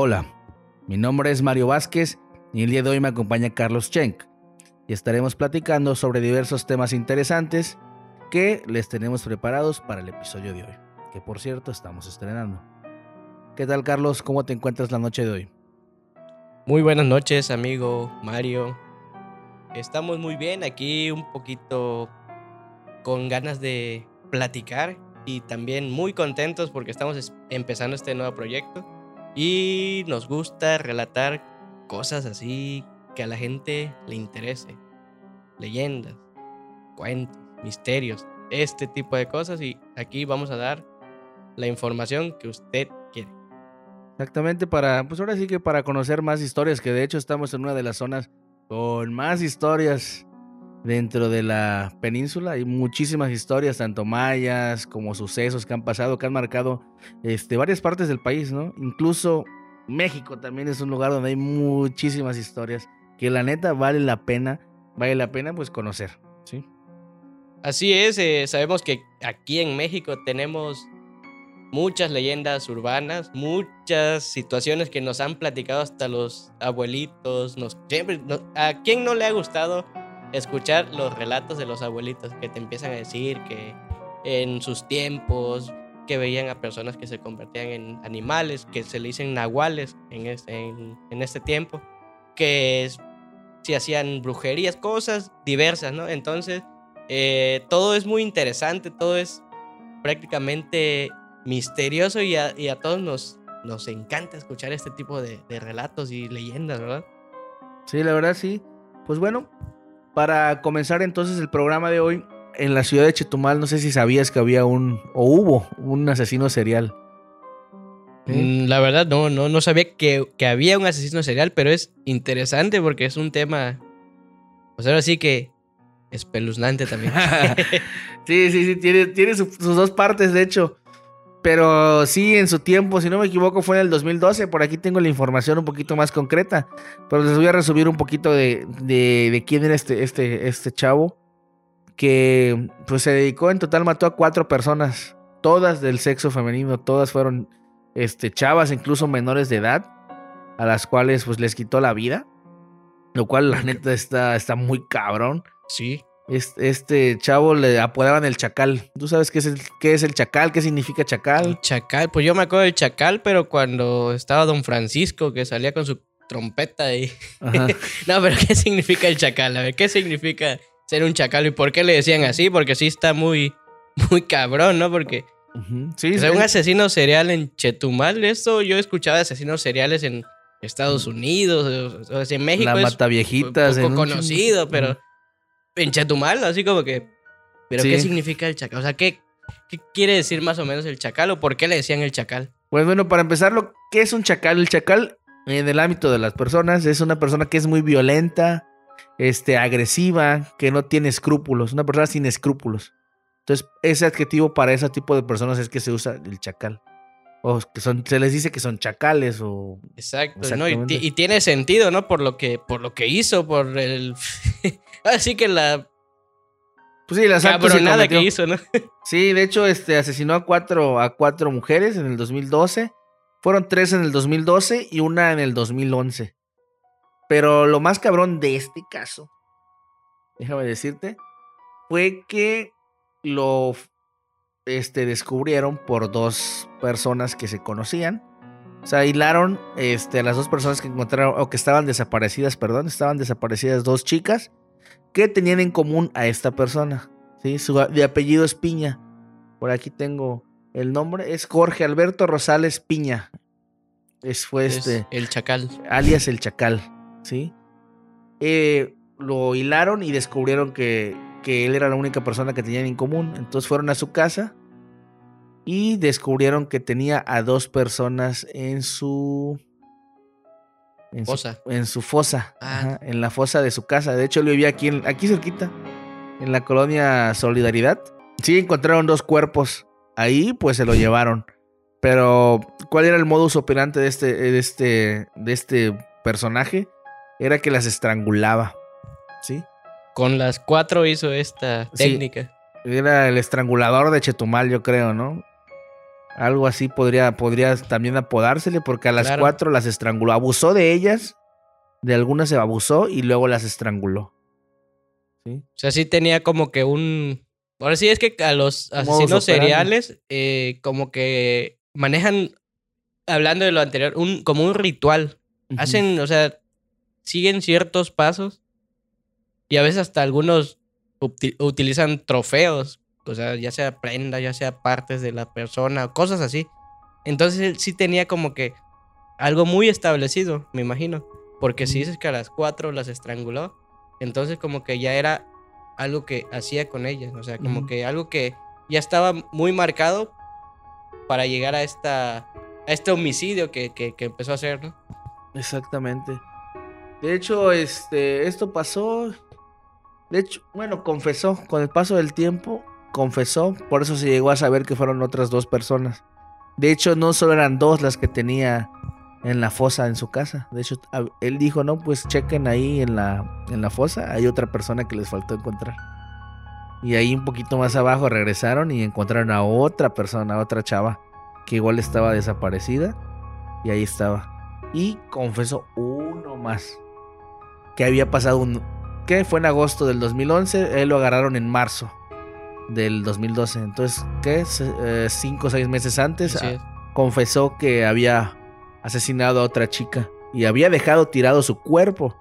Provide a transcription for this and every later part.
Hola, mi nombre es Mario Vázquez y el día de hoy me acompaña Carlos Schenk y estaremos platicando sobre diversos temas interesantes que les tenemos preparados para el episodio de hoy, que por cierto estamos estrenando. ¿Qué tal Carlos? ¿Cómo te encuentras la noche de hoy? Muy buenas noches, amigo Mario. Estamos muy bien aquí, un poquito con ganas de platicar y también muy contentos porque estamos empezando este nuevo proyecto y nos gusta relatar cosas así que a la gente le interese. Leyendas, cuentos, misterios, este tipo de cosas y aquí vamos a dar la información que usted quiere. Exactamente, para, pues ahora sí que para conocer más historias, que de hecho estamos en una de las zonas con más historias dentro de la península. Hay muchísimas historias, tanto mayas como sucesos que han pasado, que han marcado este, varias partes del país, ¿no? Incluso México también es un lugar donde hay muchísimas historias que la neta vale la pena, vale la pena pues conocer, ¿sí? Así es, eh, sabemos que aquí en México tenemos muchas leyendas urbanas, muchas situaciones que nos han platicado hasta los abuelitos, nos, ¿a quién no le ha gustado escuchar los relatos de los abuelitos que te empiezan a decir que en sus tiempos que veían a personas que se convertían en animales, que se le dicen nahuales en este, en, este tiempo, que si hacían brujerías, cosas diversas, ¿no? Entonces, eh, todo es muy interesante, todo es prácticamente misterioso y a, todos nos, nos encanta escuchar este tipo de relatos y leyendas, ¿verdad? Sí, la verdad sí. Pues bueno, para comenzar entonces el programa de hoy, en la ciudad de Chetumal, no sé si sabías que había un, o hubo un asesino serial. Mm, la verdad, no, no, no sabía que, había un asesino serial, pero es interesante porque es un tema, pues ahora sí que espeluznante también. sí, sí, sí, tiene, tiene sus dos partes, de hecho. Pero sí, en su tiempo, si no me equivoco, fue en el 2012. Por aquí tengo la información un poquito más concreta. Pero les voy a resumir un poquito de, de, quién era este, este, este chavo. Que pues se dedicó, en total mató a cuatro personas. Todas del sexo femenino. Todas fueron este, chavas, incluso menores de edad. A las cuales pues les quitó la vida. Lo cual la neta está, está muy cabrón. Sí. Este, chavo le apodaban el chacal. ¿Tú sabes qué es, el, qué es el chacal? ¿Qué significa chacal? chacal, pues yo me acuerdo del chacal, pero cuando estaba don Francisco que salía con su trompeta ahí. no, pero ¿qué significa el chacal? A ver, ¿qué significa ser un chacal y por qué le decían así? Porque sí está muy, muy cabrón, ¿no? Porque sí, un asesino serial en Chetumal, eso yo escuchaba asesinos seriales en Estados Unidos, o, sea, en México. La mata viejitas. poco conocido, pero en Chetumal, así como que. ¿Pero qué significa el chacal? O sea, ¿qué, ¿qué quiere decir más o menos el chacal o por qué le decían el chacal? Pues bueno, para empezar, ¿qué es un chacal? El chacal, en el ámbito de las personas, es una persona que es muy violenta, este, agresiva, que no tiene escrúpulos, una persona sin escrúpulos. Entonces, ese adjetivo para ese tipo de personas es que se usa el chacal. O que son, se les dice que son chacales o. Exacto, ¿no? y, tiene sentido, ¿no? Por lo que, por lo que hizo, por el. Así que la. Pues sí, la cabronada que hizo, ¿no? sí, de hecho, este asesinó a cuatro, a cuatro mujeres en el 2012. Fueron tres en el 2012 y una en el 2011. Pero lo más cabrón de este caso, déjame decirte, fue que lo este, descubrieron por dos personas que se conocían. O sea, hilaron este, a las dos personas que encontraron, o que estaban desaparecidas, perdón, estaban desaparecidas dos chicas que tenían en común a esta persona. ¿sí? Su de apellido es Piña. Por aquí tengo el nombre, es Jorge Alberto Rosales Piña. Es, fue este. El Chacal. Alias el Chacal, ¿sí? Eh, lo hilaron y descubrieron que, que él era la única persona que tenían en común. Entonces fueron a su casa y descubrieron que tenía a dos personas en su en fosa. Su, en su fosa, ah. en la fosa de su casa. De hecho, él vivía aquí, aquí cerquita, en la colonia Solidaridad. Sí, encontraron dos cuerpos. Ahí, pues se lo llevaron. Pero, ¿cuál era el modus operandi de este, de este, de este personaje? Era que las estrangulaba. ¿Sí? Con las cuatro hizo esta técnica. era el estrangulador de Chetumal, yo creo, ¿no? Algo así podría, podría también apodársele, porque a las cuatro las estranguló. Abusó de ellas, de algunas se abusó y luego las estranguló. ¿Sí? O sea, sí tenía como que un. Ahora sí es que a los asesinos seriales, eh, como que manejan, hablando de lo anterior, un, como un ritual. Hacen, o sea, siguen ciertos pasos y a veces hasta algunos utilizan trofeos, o sea, ya sea prenda, ya sea partes de la persona, cosas así. Entonces él sí tenía como que algo muy establecido, me imagino. Porque si dices que a las cuatro las estranguló, entonces como que ya era algo que hacía con ellas, o sea, como que algo que ya estaba muy marcado para llegar a esta a este homicidio que, que, que empezó a hacer, ¿no? Exactamente. De hecho, este, esto pasó de hecho, bueno, confesó, con el paso del tiempo, confesó, por eso se llegó a saber que fueron otras dos personas. De hecho, no solo eran dos las que tenía en la fosa en su casa. De hecho, él dijo, no, pues chequen ahí en la, en la fosa, hay otra persona que les faltó encontrar. Y ahí un poquito más abajo regresaron y encontraron a otra persona, a otra chava, que igual estaba desaparecida. Y ahí estaba. Y confesó uno más. Que había pasado un, fue en agosto del 2011, él lo agarraron en marzo del 2012. Entonces, ¿qué? Eh, cinco o seis meses antes ah, confesó que había asesinado a otra chica y había dejado tirado su cuerpo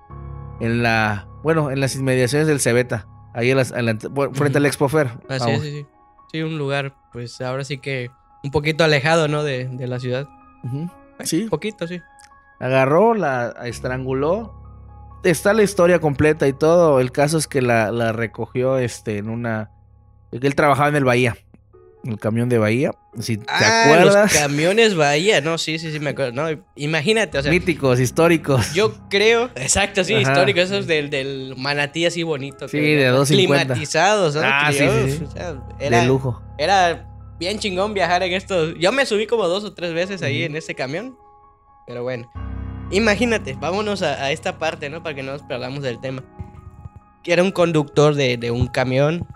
en la, bueno, en las inmediaciones del Cebeta, ahí frente al Expofer. Así es, sí, sí. Sí, un lugar, pues ahora sí que un poquito alejado, ¿no? De, la ciudad. Sí. Un poquito, sí. Agarró, la estranguló está la historia completa y todo. El caso es que la, la recogió este, en una. Él trabajaba en el Bahía. El camión de Bahía. Si te ah, acuerdas. Los camiones Bahía, no, sí, sí, sí, me acuerdo. No, imagínate, o sea. Míticos, históricos. Yo creo, exacto, sí, históricos, esos del, del manatí así bonito. Sí, de 250. Climatizados, ¿no? Ah, sí, sí, era, de lujo. Era bien chingón viajar en estos. Yo me subí como dos o tres veces ahí en ese camión. Pero bueno. Imagínate, vámonos a, esta parte, ¿no? Para que no nos perdamos del tema. Que era un conductor de, un camión.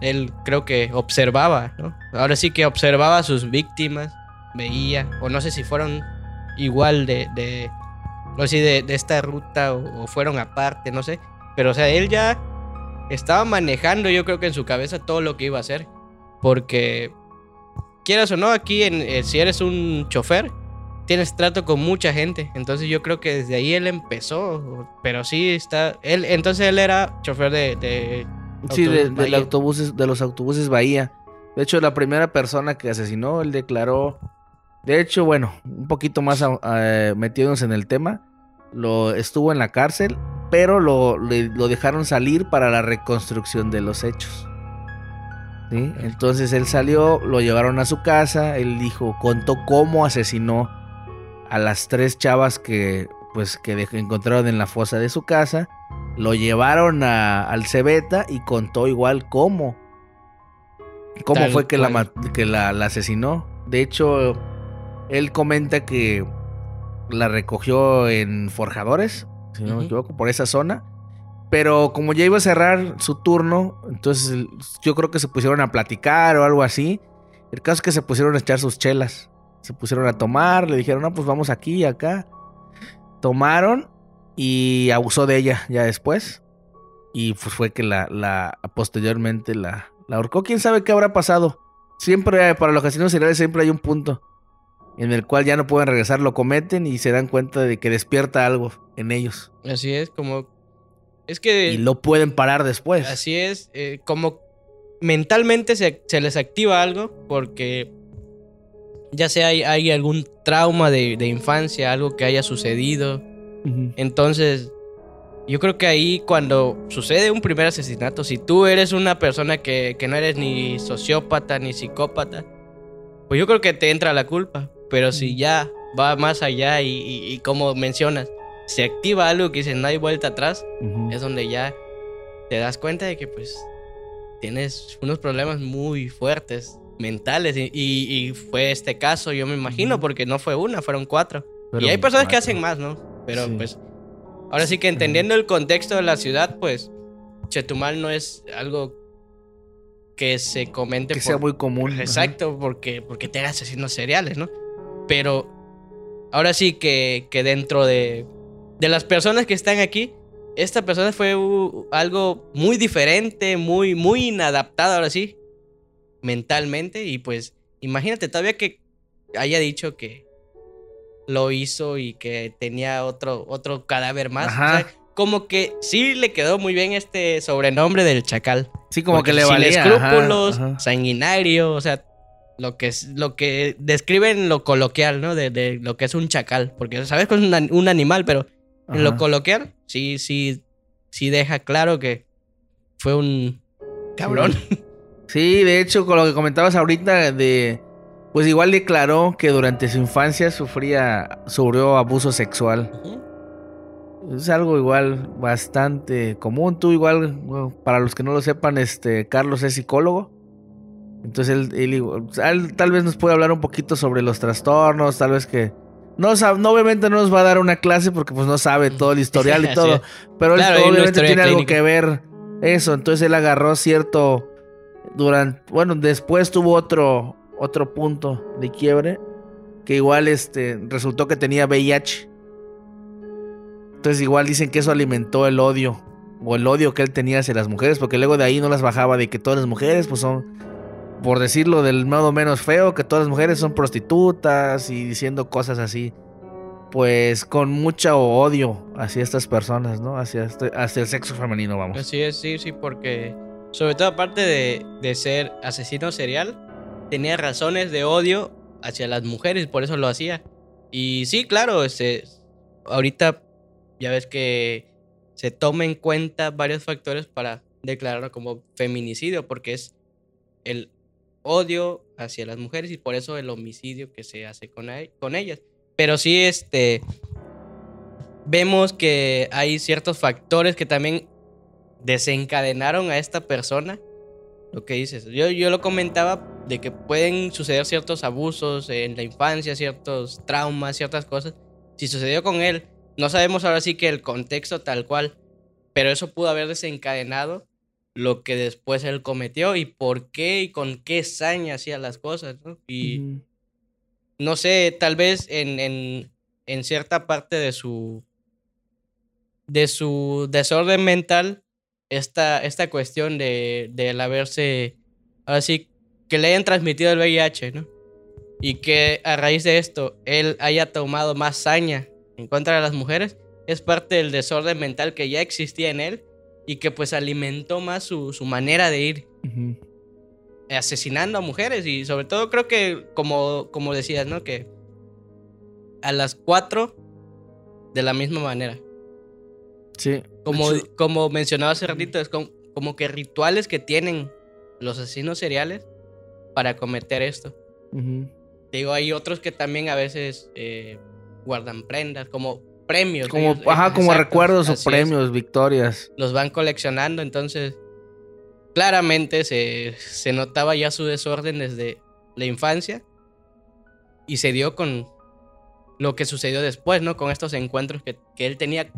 Él creo que observaba, ¿no? Ahora sí que observaba a sus víctimas, veía, o no sé si fueron igual de, de o si de, esta ruta o, fueron aparte, no sé. Pero o sea, él ya estaba manejando, yo creo que en su cabeza todo lo que iba a hacer. Porque, quieras o no, aquí en, eh, si eres un chofer, tienes trato con mucha gente. Entonces yo creo que desde ahí él empezó. Pero sí está. Él, entonces él era chofer de. de sí, de, autobuses, de los autobuses Bahía. De hecho, la primera persona que asesinó, él declaró. De hecho, bueno, un poquito más uh, metiéndonos en el tema. Lo estuvo en la cárcel, pero lo, lo dejaron salir para la reconstrucción de los hechos. ¿Sí? Entonces él salió, lo llevaron a su casa, él dijo, contó cómo asesinó a las tres chavas que pues que encontraron en la fosa de su casa, lo llevaron a, al Cebeta y contó igual cómo cómo fue que, la, que la, asesinó. De hecho, él comenta que la recogió en Forjadores, si no me equivoco, por esa zona. Pero como ya iba a cerrar su turno, entonces yo creo que se pusieron a platicar o algo así. El caso es que se pusieron a echar sus chelas. Se pusieron a tomar, le dijeron, no, pues vamos aquí y acá. Tomaron y abusó de ella ya después. Y pues fue que la, la posteriormente la, la ahorcó. ¿Quién sabe qué habrá pasado? Siempre, para los casinos seriales, siempre hay un punto en el cual ya no pueden regresar, lo cometen y se dan cuenta de que despierta algo en ellos. Así es, como... Es que... Y lo pueden parar después. Así es, eh, como mentalmente se, se, les activa algo porque ya sea hay, algún trauma de, infancia, algo que haya sucedido. Entonces, yo creo que ahí cuando sucede un primer asesinato, si tú eres una persona que, no eres ni sociópata ni psicópata, pues yo creo que te entra la culpa. Pero si ya va más allá y, como mencionas, se activa algo que dice no hay vuelta atrás, es donde ya te das cuenta de que pues tienes unos problemas muy fuertes mentales. Y, fue este caso, yo me imagino, porque no fue una, fueron cuatro. y hay personas que hacen más, ¿no? Pero pues, ahora sí que entendiendo el contexto de la ciudad, pues, Chetumal no es algo que se comente. Que sea muy común. Exacto, porque, porque tenga asesinos seriales, ¿no? Pero ahora sí que, que dentro de, de las personas que están aquí, esta persona fue algo muy diferente, muy, muy inadaptada ahora sí, mentalmente. Y pues, imagínate, todavía que haya dicho que lo hizo y que tenía otro, otro cadáver más. como que sí le quedó muy bien este sobrenombre del chacal. Sí, como que le valía. escrúpulos, sanguinario, o sea, lo que, es, lo que describen lo coloquial, ¿no? De, lo que es un chacal. Porque sabes que es un, animal, pero en lo coloquial sí, sí, sí deja claro que fue un cabrón. Sí, de hecho, con lo que comentabas ahorita de... Pues igual declaró que durante su infancia sufría, sufrió abuso sexual. Es algo igual bastante común. Tú igual, para los que no lo sepan, este Carlos es psicólogo. Entonces él, tal vez nos puede hablar un poquito sobre los trastornos, tal vez que no, no obviamente no nos va a dar una clase porque pues no sabe todo el historial y todo, pero él obviamente tiene algo que ver eso, entonces él agarró cierto durante bueno, después tuvo otro otro punto de quiebre que igual este resultó que tenía VIH. Entonces igual dicen que eso alimentó el odio o el odio que él tenía hacia las mujeres, porque luego de ahí no las bajaba de que todas las mujeres pues son por decirlo del modo menos feo, que todas las mujeres son prostitutas y diciendo cosas así. Pues con mucho odio hacia estas personas, ¿no? Hacia, este, hacia el sexo femenino, vamos. Así es, sí, sí, porque sobre todo aparte de, de ser asesino serial, tenía razones de odio hacia las mujeres, por eso lo hacía. Y sí, claro, este, ahorita ya ves que se toma en cuenta varios factores para declararlo como feminicidio, porque es el odio hacia las mujeres y por eso el homicidio que se hace con, con ellas. Pero sí, este, vemos que hay ciertos factores que también desencadenaron a esta persona. Lo que dices, yo, yo lo comentaba de que pueden suceder ciertos abusos en la infancia, ciertos traumas, ciertas cosas. Si sucedió con él, no sabemos ahora sí que el contexto tal cual, pero eso pudo haber desencadenado lo que después él cometió y por qué y con qué saña hacía las cosas, ¿no? Y no sé, tal vez en, en, en, cierta parte de su de su desorden mental esta, esta cuestión de, de haberse así que le hayan transmitido el VIH, ¿no? Y que a raíz de esto él haya tomado más saña en contra de las mujeres, es parte del desorden mental que ya existía en él y que pues alimentó más su, manera de ir asesinando a mujeres y sobre todo creo que como, como decías, ¿no? Que a las cuatro de la misma manera. Sí. Como, como mencionaba hace ratito, es como, como, que rituales que tienen los asesinos seriales para cometer esto. Digo, hay otros que también a veces eh, guardan prendas, como premios. Como, ajá, como recuerdos o premios, victorias. Los van coleccionando, entonces claramente se, se notaba ya su desorden desde la infancia y se dio con lo que sucedió después, ¿no? Con estos encuentros que, que él tenía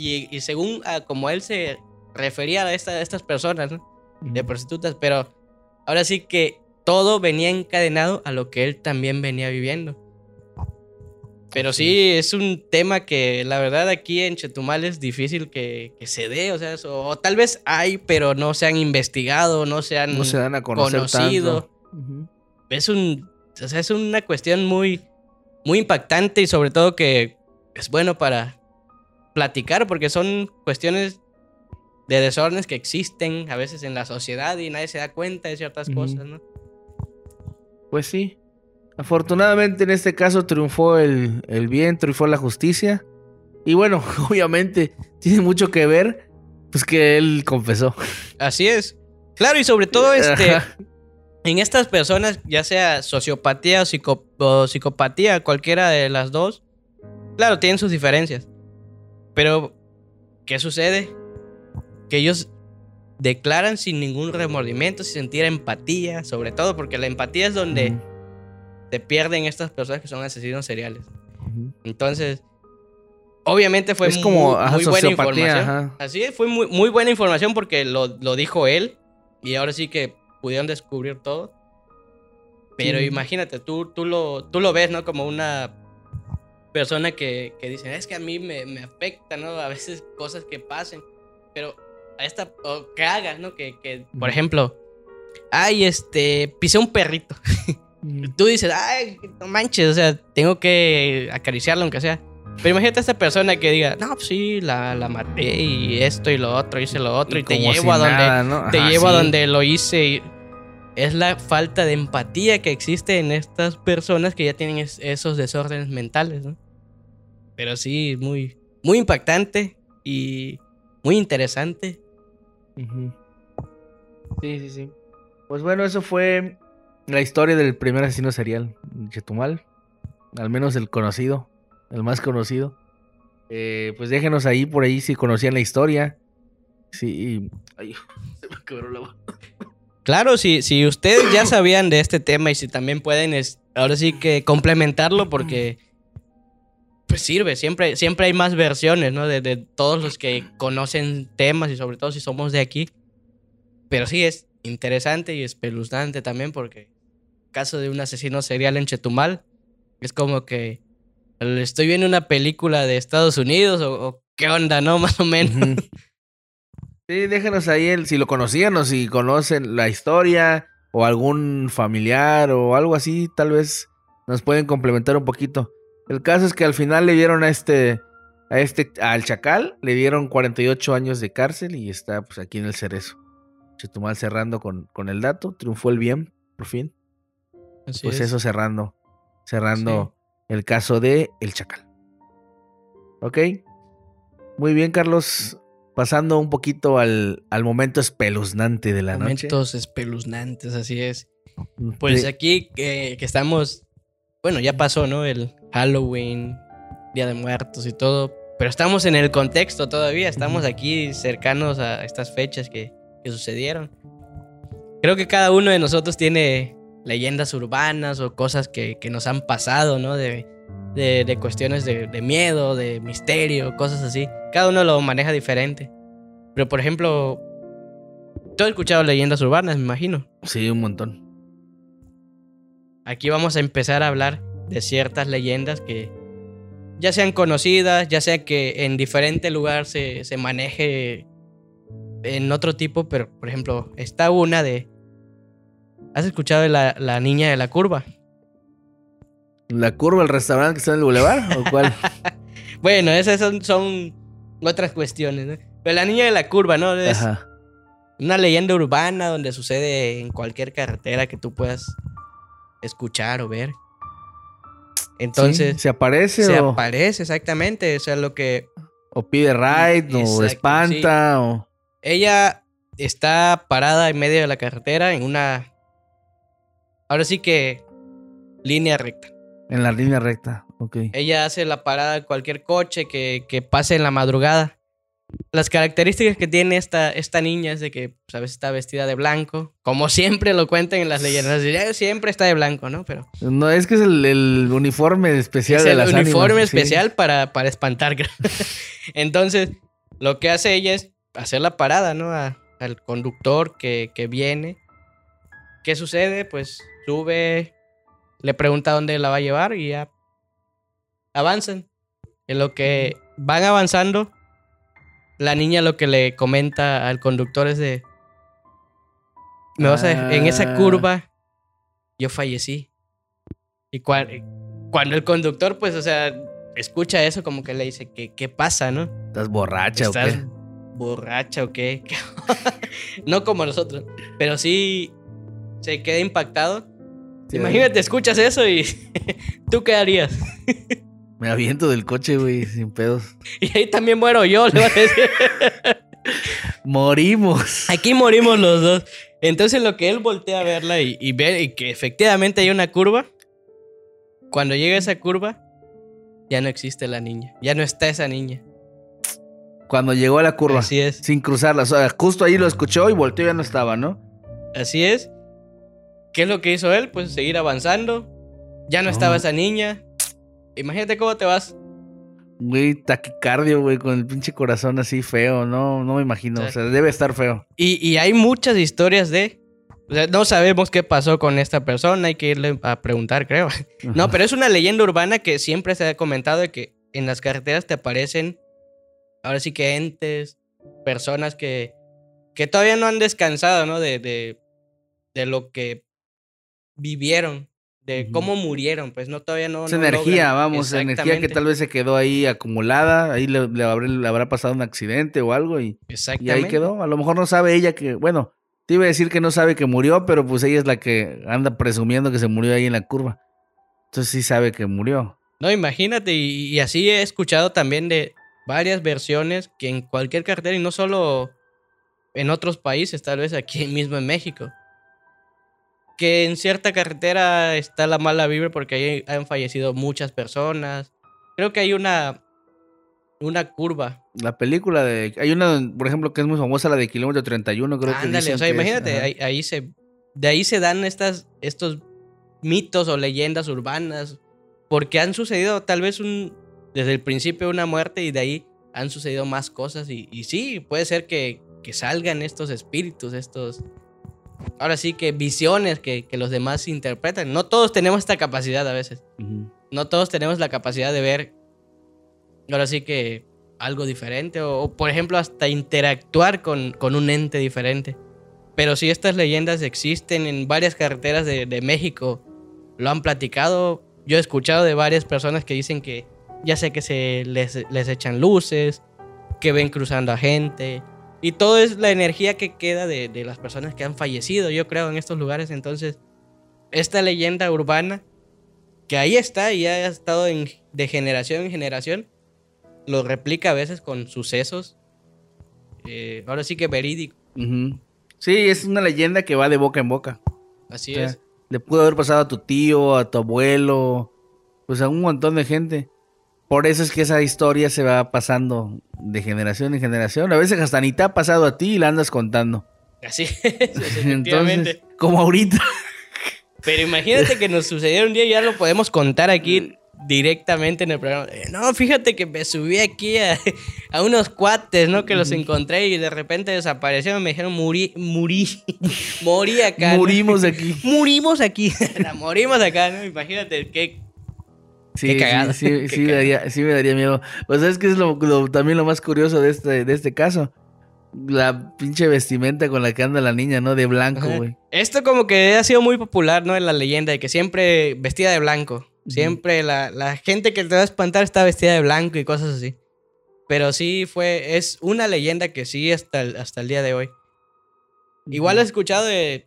y, y según como él se refería a, esta, estas personas, ¿no? De prostitutas, pero ahora sí que todo venía encadenado a lo que él también venía viviendo. Pero sí, es un tema que la verdad aquí en Chetumal es difícil que, se dé, o sea, o tal vez hay, pero no se han investigado, no se han no se dan a conocido. Es un, o sea, es una cuestión muy, muy impactante y sobre todo que es bueno para platicar porque son cuestiones de desórdenes que existen a veces en la sociedad y nadie se da cuenta de ciertas cosas, ¿no? Pues sí, Afortunadamente en este caso triunfó el, bien, triunfó la justicia. Y bueno, obviamente tiene mucho que ver, pues que él confesó. Así es. Claro, y sobre todo este, en estas personas, ya sea sociopatía o, psicopatía, cualquiera de las dos, claro, tienen sus diferencias. Pero, ¿qué sucede? Que ellos declaran sin ningún remordimiento, sin sentir empatía, sobre todo porque la empatía es donde te pierden estas personas que son asesinos seriales. Entonces, obviamente fue muy, buena información. Así es, fue muy, muy, buena información porque lo, lo, dijo él. Y ahora sí que pudieron descubrir todo. Pero Sí. imagínate, tú, tú, lo, tú lo ves, ¿no? Como una persona que, que dice, es que a mí me, me afecta, ¿no? A veces cosas que pasen. Pero a esta, o que hagas, ¿no? Que, que, por ejemplo, ay, este, pisé un perrito. Tú dices, ay, no manches, o sea, tengo que acariciarlo aunque sea. Pero imagínate a esta persona que diga, no, pues sí, la, la maté y esto y lo otro, hice lo otro y, te llevo si a donde nada, ¿no? te llevo a donde lo hice. y- Es la falta de empatía que existe en estas personas que ya tienen es- esos desórdenes mentales, ¿no? Pero sí, muy, muy impactante y muy interesante. Sí, sí, sí. Pues bueno, eso fue la historia del primer asesino serial Chetumal. Al menos el conocido, el más conocido. Eh, pues déjenos ahí por ahí si conocían la historia. Sí. Ay, se me quebró la voz. Claro, si, si ustedes ya sabían de este tema y si también pueden, es- ahora sí que complementarlo porque pues sirve, siempre, siempre hay más versiones, ¿no? De, de todos los que conocen temas y sobre todo si somos de aquí. Pero sí es interesante y espeluznante también porque el caso de un asesino serial en Chetumal es como que estoy viendo una película de Estados Unidos o, o qué onda, ¿no? Más o menos. Sí, déjenos ahí el, si lo conocían o si conocen la historia o algún familiar o algo así, tal vez nos pueden complementar un poquito. El caso es que al final le dieron a este, a este, al Chacal, le dieron 48 años de cárcel y está pues aquí en el Cerezo. Chetumal cerrando con, con el dato, triunfó el bien, por fin. Así pues es. eso cerrando, cerrando el caso de El Chacal. ¿Ok? Muy bien, Carlos. Pasando un poquito al, al momento espeluznante de la Momentos espeluznantes, así es. noche. Pues aquí que, que estamos, bueno, ya pasó, ¿no? El Halloween, Día de Muertos y todo, pero estamos en el contexto todavía, estamos aquí cercanos a estas fechas que, que sucedieron. Creo que cada uno de nosotros tiene leyendas urbanas o cosas que, que nos han pasado, ¿no? De, de, de cuestiones de, de miedo, de misterio, cosas así. Cada uno lo maneja diferente. Pero, por ejemplo, tú has escuchado leyendas urbanas, me imagino. Sí, un montón. Aquí vamos a empezar a hablar de ciertas leyendas que ya sean conocidas, ya sea que en diferente lugar se, se maneje en otro tipo, pero por ejemplo, está una de... ¿Has escuchado de la, la niña de la curva? ¿La curva, el restaurante que está en el bulevar? ¿O cuál? Bueno, esas son, son otras cuestiones, ¿no? Pero la niña de la curva, ¿no? Es Ajá. una leyenda urbana donde sucede en cualquier carretera que tú puedas escuchar o ver. Entonces... Sí, ¿Se aparece Se o, aparece exactamente, o sea, lo que o pide ride o espanta? O... ella está parada en medio de la carretera en una, ahora sí que línea recta. En la línea recta. Ok. Ella hace la parada de cualquier coche que, que pase en la madrugada. Las características que tiene esta, esta niña es de que pues, a veces está vestida de blanco, como siempre lo cuentan en las leyendas. Siempre está de blanco, ¿no? Pero No, es que es el, el uniforme especial es de el las uniforme ánimas, sí. especial para, para espantar. Entonces, lo que hace ella es hacer la parada, ¿no? A- al conductor que, que viene. ¿Qué sucede? Pues sube, le pregunta dónde la va a llevar y ya avanzan. En lo que van avanzando, la niña lo que le comenta al conductor es de... Me vas a, en esa Ah. curva, yo fallecí. Y cua- cuando el conductor, pues, o sea, escucha eso, como que le dice, ¿qué, qué pasa, no? ¿Estás borracha o ¿Estás qué? borracha o qué? no como nosotros, pero sí se queda impactado. Imagínate, escuchas eso y tú qué harías. Me aviento del coche, güey, sin pedos. Y ahí también muero yo, le va a decir. Morimos. Aquí morimos los dos. Entonces lo que él voltea a verla y, y ve y que efectivamente hay una curva, cuando llega esa curva, ya no existe la niña, ya no está esa niña. Cuando llegó a la curva. Así es. Sin cruzarla. O sea, justo ahí lo escuchó y volteó y ya no estaba, ¿no? Así es. ¿Qué es lo que hizo él? Pues seguir avanzando. Ya no estaba Oh. esa niña. Imagínate cómo te vas. Güey, taquicardio, güey, con el pinche corazón así feo. No, no me imagino. O sea, debe estar feo. Y, y hay muchas historias de O sea, no sabemos qué pasó con esta persona, hay que irle a preguntar, creo. No, pero es una leyenda urbana que siempre se ha comentado de que en las carreteras te aparecen, ahora sí que entes, personas que, que todavía no han descansado, ¿no? De, de, de lo que vivieron, de cómo murieron, pues no todavía no. Esa no energía, logran- vamos, energía que tal vez se quedó ahí acumulada, ahí le, le habrá, le habrá pasado un accidente o algo y, y ahí quedó. A lo mejor no sabe ella que, bueno, te iba a decir que no sabe que murió, pero pues ella es la que anda presumiendo que se murió ahí en la curva. Entonces sí sabe que murió. No, imagínate, y, y así he escuchado también de varias versiones que en cualquier carretera, y no solo en otros países, tal vez aquí mismo en México, que en cierta carretera está la mala vibra porque ahí han fallecido muchas personas. Creo que hay una, una curva. La película de... Hay una, por ejemplo, que es muy famosa, la de Kilómetro 31, creo que Ándale, o sea, es, imagínate, ahí se, de ahí se dan estas, estos mitos o leyendas urbanas, porque han sucedido tal vez un, desde el principio una muerte y de ahí han sucedido más cosas y, y sí, puede ser que, que salgan estos espíritus, estos, ahora sí que visiones que, que los demás interpretan. No todos tenemos esta capacidad a veces, no todos tenemos la capacidad de ver, ahora sí que algo diferente o, o, por ejemplo hasta interactuar con, con un ente diferente. Pero sí, estas leyendas existen en varias carreteras de, de México. Lo han platicado. Yo he escuchado de varias personas que dicen que ya sé que se les, les echan luces, que ven cruzando a gente. Y todo es la energía que queda de, de las personas que han fallecido, yo creo, en estos lugares. Entonces, esta leyenda urbana, que ahí está y ha estado en- de generación en generación, lo replica a veces con sucesos. eh, ahora sí que verídico. Ujú. Sí, es una leyenda que va de boca en boca. Así O sea, es. Le pudo haber pasado a tu tío, a tu abuelo, pues a un montón de gente. Por eso es que esa historia se va pasando de generación en generación. A veces hasta ni te ha pasado a ti y la andas contando. Así es, efectivamente. Entonces, como ahorita. Pero imagínate que nos sucediera un día y ya lo podemos contar aquí directamente en el programa. Eh, No, fíjate que me subí aquí a, a unos cuates, ¿no? Que los encontré y de repente desaparecieron. Me dijeron, murí, murí, morí acá. ¿no? Murimos aquí. Murimos aquí. La morimos acá, ¿no? Imagínate qué. Sí, Qué sí, sí, qué sí me daría, sí me daría miedo. Pues es que es lo, lo- también lo más curioso de este, de este caso. La pinche vestimenta con la que anda la niña, ¿no? De blanco, güey. Esto como que ha sido muy popular, ¿no? En la leyenda de que siempre vestida de blanco. Siempre la, la gente que te va a espantar está vestida de blanco y cosas así. Pero sí fue, es una leyenda que sí hasta el, hasta el día de hoy. Igual he escuchado de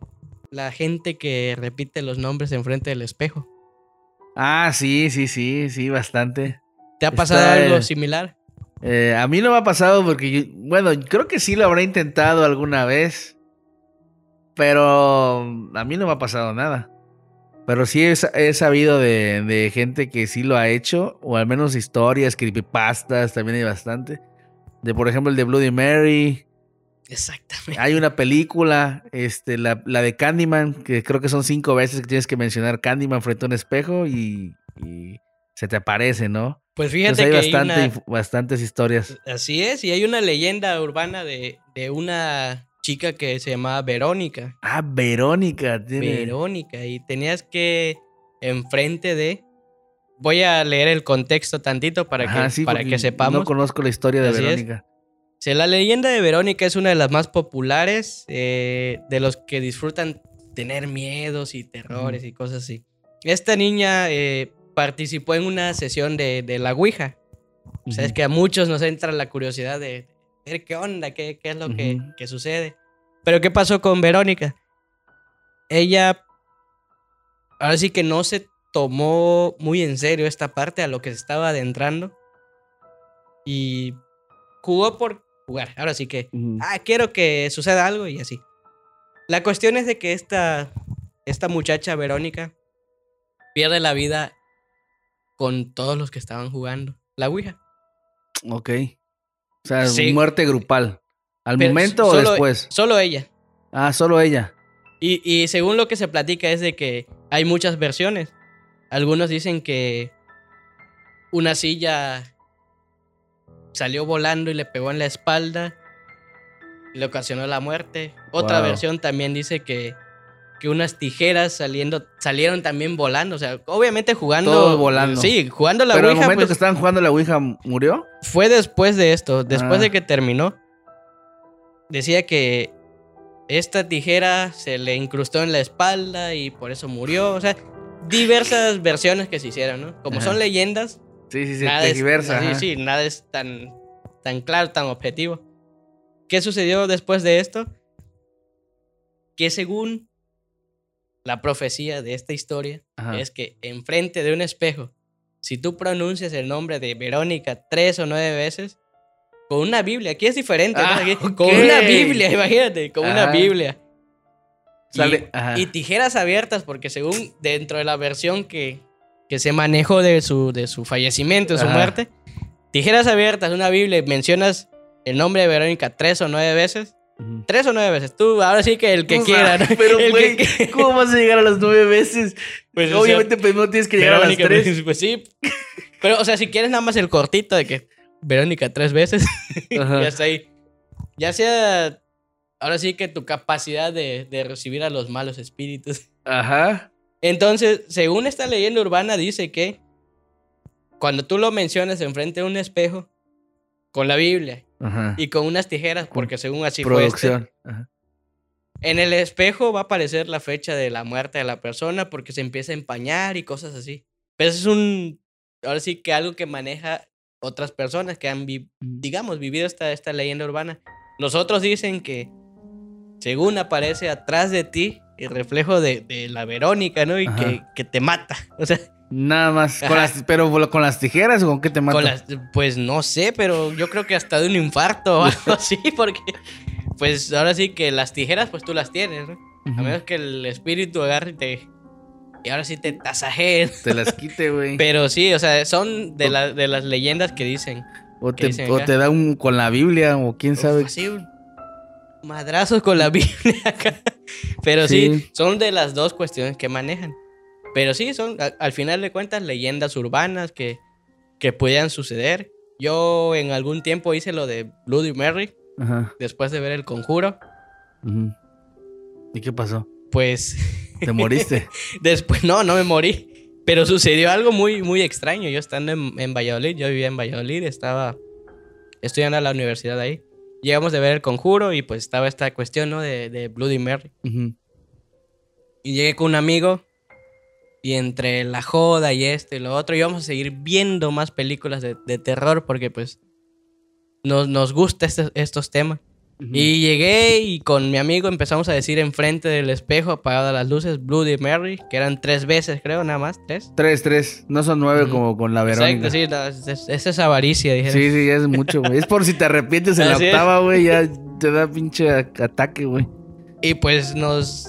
la gente que repite los nombres enfrente del espejo. Ah, sí, sí, sí, sí, bastante. ¿Te ha pasado Está, algo similar? Eh, a mí no me ha pasado porque, yo- bueno, creo que sí lo habré intentado alguna vez, pero a mí no me ha pasado nada. Pero sí he sabido de, de gente que sí lo ha hecho, o al menos historias, creepypastas, también hay bastante. De, por ejemplo, el de Bloody Mary. Exactamente. Hay una película, este, la, la de Candyman, que creo que son cinco veces que tienes que mencionar Candyman frente a un espejo y, y se te aparece, ¿no? Pues fíjate Entonces hay que hay una- bastantes historias. Así es, y hay una leyenda urbana de, de una chica que se llamaba Verónica. Ah, Verónica. Tiene... Verónica, y tenías que enfrente de... Voy a leer el contexto tantito para, Ajá, que, sí, para que sepamos. No conozco la historia de Así es. Sí, la leyenda de Verónica es una de las más populares eh, de los que disfrutan tener miedos y terrores y cosas así. Esta niña eh, participó en una sesión de, de la Ouija. O sea, es que a muchos nos entra la curiosidad de ver qué onda, qué, qué es lo que, que sucede. Pero ¿qué pasó con Verónica? Ella, ahora sí que no se tomó muy en serio esta parte a lo que se estaba adentrando. Y jugó por jugar. Ahora sí que, ah, quiero que suceda algo y así. La cuestión es de que esta, esta muchacha, Verónica, pierde la vida con todos los que estaban jugando la Ouija. Ok. O sea, Sí. muerte grupal. ¿Al Pero momento o solo- después? Solo ella. Ah, solo ella. Y, y según lo que se platica es de que hay muchas versiones. Algunos dicen que una silla salió volando y le pegó en la espalda y le ocasionó la muerte. Otra Wow. versión también dice que que unas tijeras saliendo, salieron también volando. O sea, obviamente jugando. Todo volando. Sí, jugando la Pero Ouija. momento pues, que estaban jugando la Ouija, ¿murió? Fue después de esto, después Ah. de que terminó. Decía que esta tijera se le incrustó en la espalda y por eso murió. O sea, diversas versiones que se hicieron, ¿no? Como Ajá. son leyendas, Sí, sí, sí, nada es, tejiversa, sí, sí, nada es tan, tan claro, tan objetivo. ¿Qué sucedió después de esto? Que según la profecía de esta historia, Ajá. es que enfrente de un espejo, si tú pronuncias el nombre de Verónica tres o nueve veces, con una Biblia, aquí es diferente, ¿no? Ah, Aquí, ok. con una Biblia, imagínate, con una Ajá. Biblia. Y- y, tijeras abiertas, porque según dentro de la versión que, que se manejó de su, de su fallecimiento, de su Ajá. muerte, tijeras abiertas, una Biblia, y mencionas el nombre de Verónica tres o nueve veces, tres o nueve veces, tú ahora sí que el que O sea, quiera, ¿no? Pero, güey, que- ¿cómo vas a llegar a las nueve veces? Pues, o sea, Obviamente, primero tienes que llegar Verónica, a las tres. Pues sí. Pero, o sea, si quieres nada más el cortito de que Verónica tres veces, ya está ahí. Ya sea, ahora sí que tu capacidad de, de recibir a los malos espíritus. Ajá. Entonces, según esta leyenda urbana, dice que cuando tú lo mencionas enfrente de un espejo, con la Biblia Ajá. y con unas tijeras, porque según así fue Producción. Este, en el espejo va a aparecer la fecha de la muerte de la persona porque se empieza a empañar y cosas así. Pero eso es un, ahora sí que algo que maneja otras personas que han, vi- digamos, vivido esta, esta leyenda urbana. Los otros dicen que según aparece atrás de ti el reflejo de, de la Verónica, ¿no? Y que, que te mata. O sea, Nada más. Con Ajá. las, pero con las tijeras o con qué te mata. con las, pues no sé, pero yo creo que hasta de un infarto o algo así, porque pues ahora sí que las tijeras pues tú las tienes, ¿no? A menos que el espíritu agarre y te. Y ahora sí te tasajeen. Te las quite, güey. Pero sí, o sea, son de, la- de las leyendas que dicen. O ¿qué te, dicen o te da un con la Biblia o quién Uf, sabe. Madrazos con la Biblia acá. Pero sí. Sí. son de las dos cuestiones que manejan. Pero sí, son a- al final de cuentas leyendas urbanas que, que pudieran suceder. Yo en algún tiempo hice lo de Bloody Mary Ajá. después de ver el conjuro. ¿Y qué pasó? Pues ¿Te moriste? Después, no, no me morí. Pero sucedió algo muy, muy extraño. Yo estando en, en Valladolid, yo vivía en Valladolid, estaba estudiando a la universidad ahí. Llegamos de ver el conjuro y pues estaba esta cuestión, ¿no? De, de Bloody Mary. Ujú. Y llegué con un amigo y entre la joda y esto y lo otro íbamos a seguir viendo más películas de, de terror porque pues nos, nos gusta este- estos temas. Y llegué y con mi amigo empezamos a decir enfrente del espejo, apagadas las luces, Bloody Mary, que eran tres veces, creo, nada más, tres. Tres, tres. No son nueve como con la Verónica. Exacto, sí, no, es, es- esa es avaricia, dije. Sí, sí, es mucho, güey. Es por si te arrepientes en la Así octava, güey, ya te da pinche ataque, güey. Y pues nos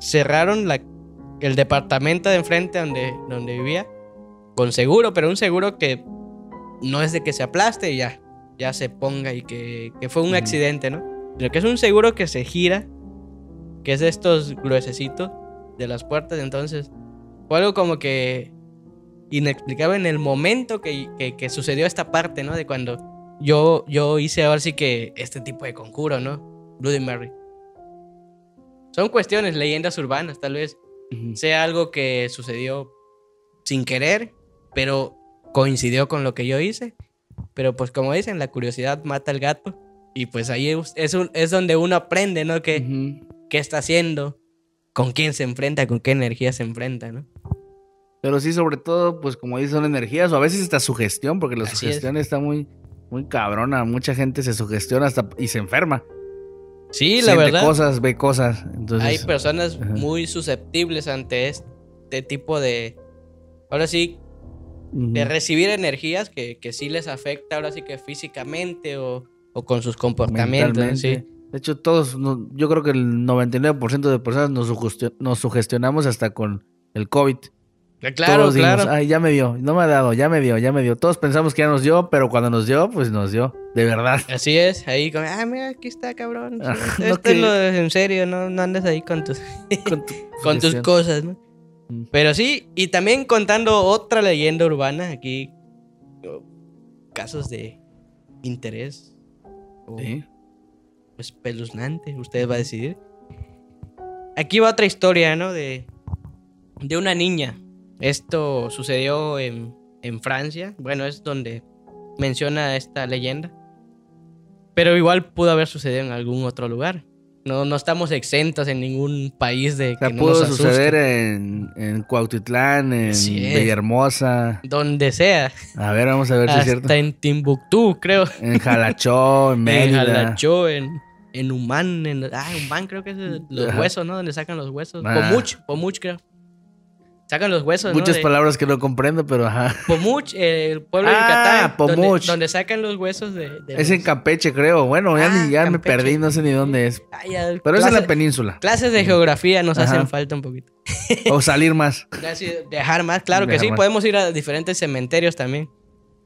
cerraron la, el departamento de enfrente donde, donde vivía con seguro, pero un seguro que no es de que se aplaste y ya, ya se ponga y que, que fue un accidente, ¿no? Sino que es un seguro que se gira, que es de estos gruesecitos de las puertas, entonces fue algo como que inexplicable en el momento que, que- que sucedió esta parte, ¿no? De cuando yo, yo hice ahora sí que este tipo de conjuro, ¿no? Bloody Mary. Son cuestiones, leyendas urbanas, tal vez Ujú. sea algo que sucedió sin querer, pero coincidió con lo que yo hice. Pero pues como dicen, la curiosidad mata al gato. Y pues ahí es, es, un- es donde uno aprende, ¿no? ¿Qué, qué está haciendo? ¿Con quién se enfrenta? ¿Con qué energía se enfrenta, no? Pero sí, sobre todo, pues como dices, son energías o a veces hasta sugestión, porque la Así sugestión está muy, muy cabrona. Mucha gente se sugestiona hasta y se enferma. Sí, la Siente verdad. cosas, ve cosas. Entonces, Hay personas ajá. muy susceptibles ante este tipo de... Ahora sí. De recibir energías que, que sí les afecta ahora sí que físicamente o, o con sus comportamientos. Sí. De hecho, todos, yo creo que el 99% de personas nos, sugestio- nos sugestionamos hasta con el COVID. Claro, Todos dijimos, claro. Ay, ya me dio, no me ha dado, ya me dio, ya me dio. Todos pensamos que ya nos dio, pero cuando nos dio, pues nos dio. De verdad. Así es, ahí como, ah, mira, aquí está, cabrón. Ah, Esto no es que- lo de- en serio, no, no andes ahí con tus, Con, tu con tus cosas, ¿no? Pero sí, y también contando otra leyenda urbana, aquí, casos de interés o Sí. espeluznante, usted va a decidir. aquí va otra historia, ¿no? De, de una niña. Esto sucedió en, en Francia. Bueno, es donde menciona esta leyenda. Pero igual pudo haber sucedido en algún otro lugar. No, no estamos exentos en ningún país de O sea, que no pudo nos suceder en, en Cuautitlán, en es. Villahermosa. Donde sea. A ver, vamos a ver si es cierto. Hasta en Timbuktu, creo. En Jalachó, en En Mérida. Jalachó, en, en Humán. En, ah, Humán creo que es los huesos, ¿no? Donde sacan los huesos. Ah. Pomuch, Pomuch creo. Sacan los huesos, Muchas ¿no? De- palabras que no comprendo, pero ajá. Pomuch, eh, el pueblo de Ah, Yucatán. donde- Pomuch. Donde, sacan los huesos de... de Es en Campeche, creo. Bueno, ya, Ah, ni, ya me Campeche. perdí, no sé ni dónde es. Ah, ya, Pero es en la península. Clases de geografía nos Ajá. hacen falta un poquito. O salir más. Viajar más, claro que sí, más. podemos ir a diferentes cementerios también.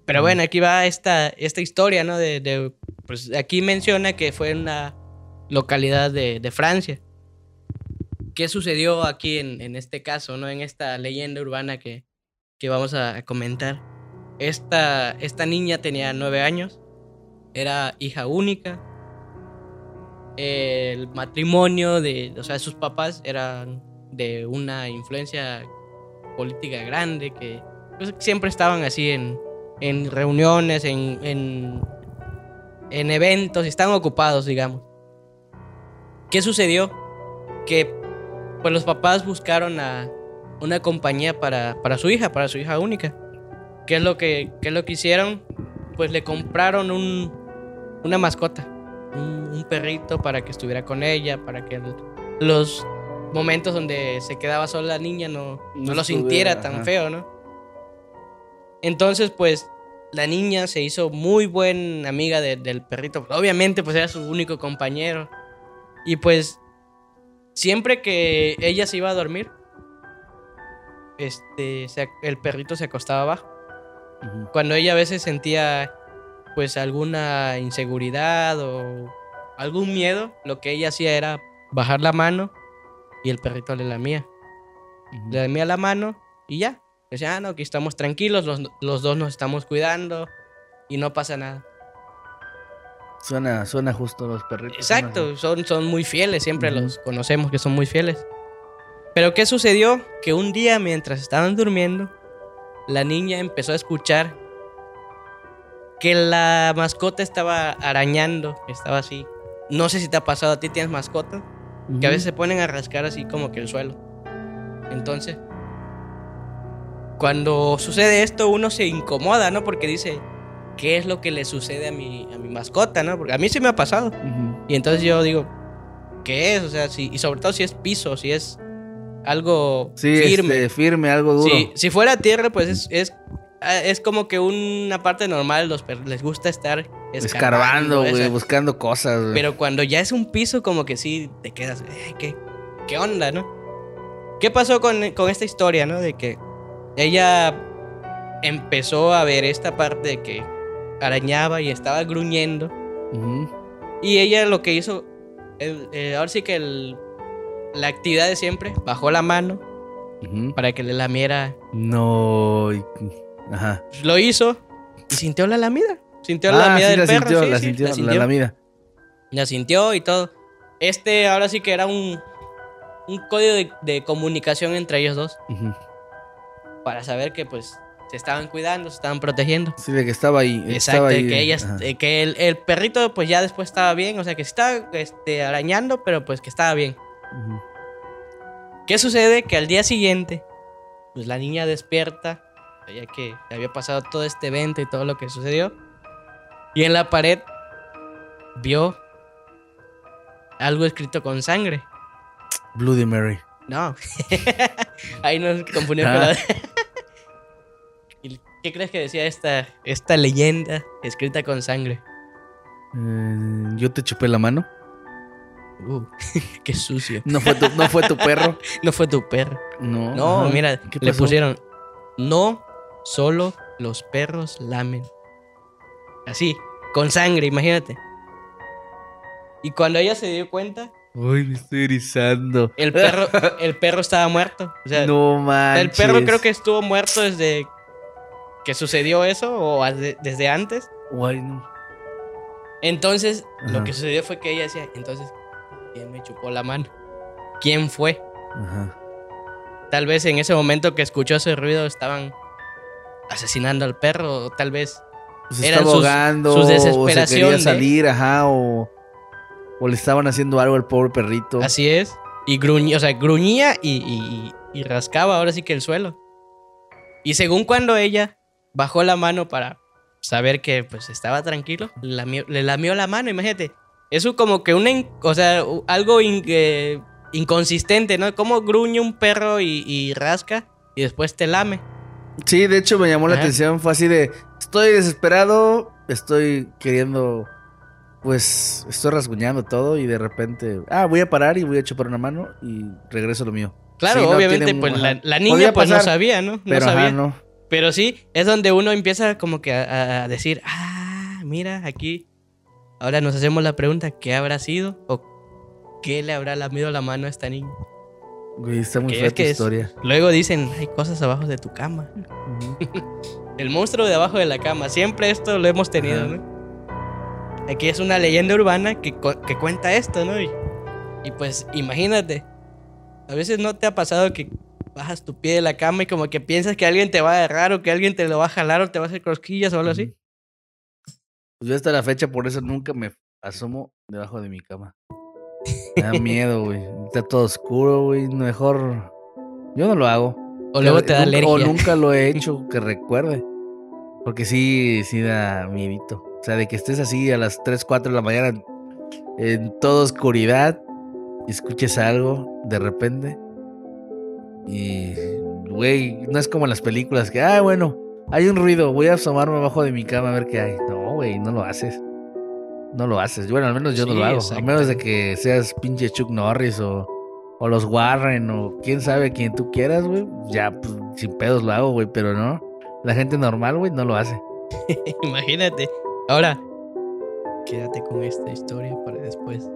Pero bueno, aquí va esta, esta historia, ¿no? De, de- pues aquí menciona que fue en una localidad de, de Francia. ¿Qué sucedió aquí en, en este caso, ¿no? En esta leyenda urbana que, que vamos a, comentar. Esta, esta niña tenía nueve años, era hija única. El matrimonio de, o sea, sus papás eran de una influencia política grande que pues, siempre estaban así en, en reuniones, en, en, en eventos y estaban ocupados, digamos. ¿Qué sucedió? Que pues los papás buscaron a una compañía para, para su hija, para su hija única. ¿Qué es lo que, qué es lo que hicieron? Pues le compraron un, una mascota, un, un perrito para que estuviera con ella, para que el- los momentos donde se quedaba sola la niña no, no, No lo sintiera tan feo, ¿no? Entonces, pues, la niña se hizo muy buena amiga de- del perrito. Obviamente, pues era su único compañero. Y pues, siempre que ella se iba a dormir, este, se- el perrito se acostaba abajo. Cuando ella a veces sentía, pues, alguna inseguridad o algún miedo, lo que ella hacía era bajar la mano y el perrito le lamía. Le lamía la mano y ya. Decía, ah, no, aquí estamos tranquilos, los, los dos nos estamos cuidando y no pasa nada. Suena, suena justo los perritos. Exacto, son, son muy fieles, siempre los conocemos que son muy fieles. Pero ¿qué sucedió? Que un día mientras estaban durmiendo, la niña empezó a escuchar que la mascota estaba arañando, estaba así. No sé si te ha pasado a ti, tienes mascotas, así. que a veces se ponen a rascar así como que el suelo. Entonces, cuando sucede esto, uno se incomoda, ¿no? Porque dice, ¿qué es lo que le sucede a mi, a mi mascota, ¿no? Porque a mí sí me ha pasado. Y entonces yo digo, ¿qué es? O sea, si, y sobre todo si es piso, si es algo Sí, firme. este, firme, algo duro. Si, si fuera tierra, pues es, es, ah, es como que una parte normal, los perros les gusta estar Escarbando, güey, buscando cosas, güey. Pero cuando ya es un piso, como que sí te quedas, "Ay, ¿qué, ¿qué onda, no? ¿Qué pasó con, con esta historia, no? De que ella empezó a ver esta parte de que arañaba y estaba gruñendo. Y ella lo que hizo, el- eh, ahora sí que el- la actividad de siempre, bajó la mano para que le lamiera. No. Ajá. Lo hizo y sintió la lamida. Sintió la Ah, lamida sí, del la perro. sintió, sí, la sí, sintió, la la sintió. lamida. La sintió y todo. Este ahora sí que era un, un código de, de comunicación entre ellos dos para saber que pues se estaban cuidando, se estaban protegiendo. Sí, de que estaba ahí. Exacto, estaba ahí, que, ella, eh, que el, el perrito pues ya después estaba bien, o sea que estaba este, arañando, pero pues que estaba bien. ¿Qué sucede? Que al día siguiente, pues la niña despierta, ya que había pasado todo este evento y todo lo que sucedió, y en la pared vio algo escrito con sangre. Bloody Mary. No, ahí nos confundimos Ah. con la... ¿Y ¿Qué crees que decía esta, esta leyenda escrita con sangre? Eh, yo te chupé la mano. Uh, qué sucio. No fue tu, no fue tu perro. No fue tu perro. No. No, ajá. mira, ¿Qué le pasó? pusieron, no solo los perros lamen. Así, con sangre, imagínate. Y cuando ella se dio cuenta, Ay, me estoy erizando. el perro, el perro estaba muerto. O sea, no manches. el perro creo que estuvo muerto desde que sucedió eso o de- desde antes. Ay, no. Entonces, lo que sucedió fue que ella decía, entonces, ¿quién me chupó la mano? quién fue. Ajá. Tal vez en ese momento que escuchó ese ruido estaban asesinando al perro, o tal vez Pues se Eran sus- sus o se desesperación quería de- salir, ajá, o, o le estaban haciendo algo al pobre perrito. así es. Y gruñía, o sea, gruñía y, y- y rascaba ahora sí que el suelo. Y según cuando ella bajó la mano para saber que pues estaba tranquilo, le lamió, le lamió la mano, imagínate. Eso como que una, o sea, algo in- eh, inconsistente, ¿no? Como gruñe un perro y, y rasca y después te lame. Sí, de hecho me llamó la atención, fue así de, estoy desesperado, estoy queriendo, pues, estoy rasguñando todo y de repente, ah, voy a parar y voy a chupar una mano y regreso a lo mío. Claro, Sí, no, obviamente, tiene- pues la, niña pues no sabía, ¿no? No Pero sabía. ajá, no. Pero sí, es donde uno empieza como que a, a decir, ah, mira, aquí. Ahora nos hacemos la pregunta, ¿qué habrá sido? ¿O qué le habrá lamido la mano a esta niña? Güey, está muy fea es tu que es- historia. Luego dicen, hay cosas abajo de tu cama. El monstruo de abajo de la cama. Siempre esto lo hemos tenido. ¿no? Aquí es una leyenda urbana que, que cuenta esto, ¿no? Y, y pues imagínate. A veces no te ha pasado que bajas tu pie de la cama y como que piensas que alguien te va a agarrar o que alguien te lo va a jalar o te va a hacer cosquillas o algo así. Pues yo hasta la fecha por eso nunca me asomo debajo de mi cama. Me da miedo, güey. Está todo oscuro, güey. Mejor. Yo no lo hago. O luego te da Nunca- alergia. O nunca lo he hecho que recuerde. Porque sí, sí da miedito. O sea, de que estés así a las 3, 4 de la mañana en toda oscuridad y escuches algo de repente. Y, güey, no es como en las películas que, ah, bueno, hay un ruido, voy a asomarme abajo de mi cama a ver qué hay. No, güey, no lo haces. No lo haces. Bueno, al menos yo no lo hago. A menos de que seas pinche Chuck Norris o, o los Warren o quién sabe quien tú quieras, güey. Ya, pues, sin pedos lo hago, güey, pero no. La gente normal, güey, no lo hace. Imagínate. Ahora, quédate con esta historia para después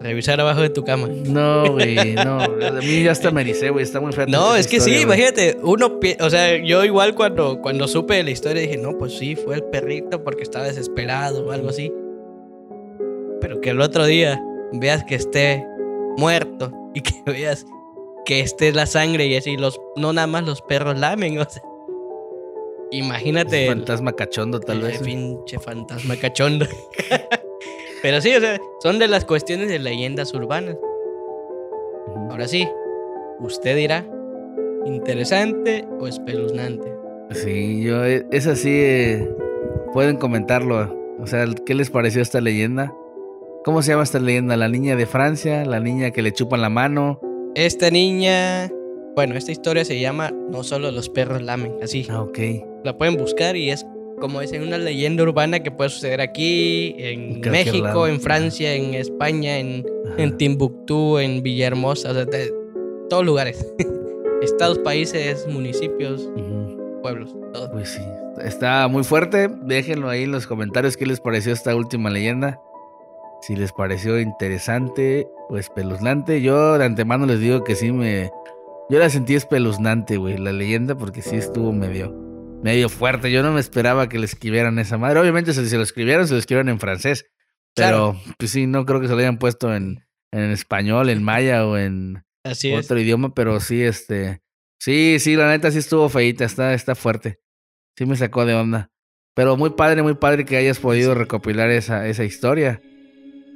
revisar abajo de tu cama. No, güey, no. A mí ya hasta me ericé, güey. Está muy fea. No, es que sí, güey. imagínate, uno, o sea, yo igual cuando, cuando supe de la historia dije, no, pues sí, fue el perrito porque estaba desesperado o algo así. Pero que el otro día veas que esté muerto y que veas que esté la sangre y así, los, no nada más los perros lamen, o sea. Imagínate el, Fantasma cachondo, tal el vez. güey. pinche fantasma cachondo. Pero sí, o sea, son de las cuestiones de leyendas urbanas. Ahora sí, usted dirá, ¿interesante o espeluznante? Sí, yo, eh, es así. eh, pueden comentarlo. O sea, ¿qué les pareció esta leyenda? ¿Cómo se llama esta leyenda? La niña de Francia, la niña que le chupan la mano. Esta niña, bueno, esta historia se llama No solo los perros lamen, así. Ah, ok. La pueden buscar y es como dicen una leyenda urbana que puede suceder aquí, en México, en Francia, en España, en, en Timbuktu, en Villahermosa, o sea, de todos lugares. Estados, países, municipios, pueblos, todo. Pues sí, está muy fuerte. Déjenlo ahí en los comentarios qué les pareció esta última leyenda. Si les pareció interesante o espeluznante. Yo de antemano les digo que sí me... Yo la sentí espeluznante, güey, la leyenda, porque sí estuvo medio, medio fuerte. Yo no me esperaba que le escribieran esa madre. Obviamente si se lo escribieron, se lo escribieron en francés. Pero, pues sí, no creo que se lo hayan puesto en, en español, en maya o en Así es. otro idioma, pero sí, este. Sí, sí, la neta sí estuvo feíta, está, está fuerte. Sí me sacó de onda. Pero muy padre, muy padre que hayas podido recopilar esa, esa historia.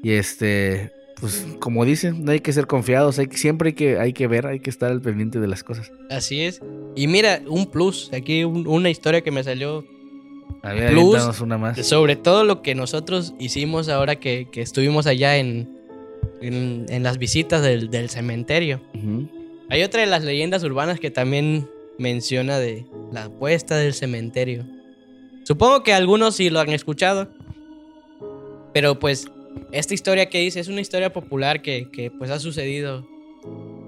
Y este, pues, como dicen, no hay que ser confiados, hay siempre hay que, hay que ver, hay que estar al pendiente de las cosas. Así es. Y mira, un plus, aquí un- una historia que me salió A ver, Plus, una más. sobre todo lo que nosotros hicimos ahora que, que estuvimos allá en, en, en las visitas del, del cementerio. Hay otra de las leyendas urbanas que también menciona de la puesta del cementerio. Supongo que algunos sí lo han escuchado. Pero pues esta historia que dice es una historia popular que, que, pues ha sucedido.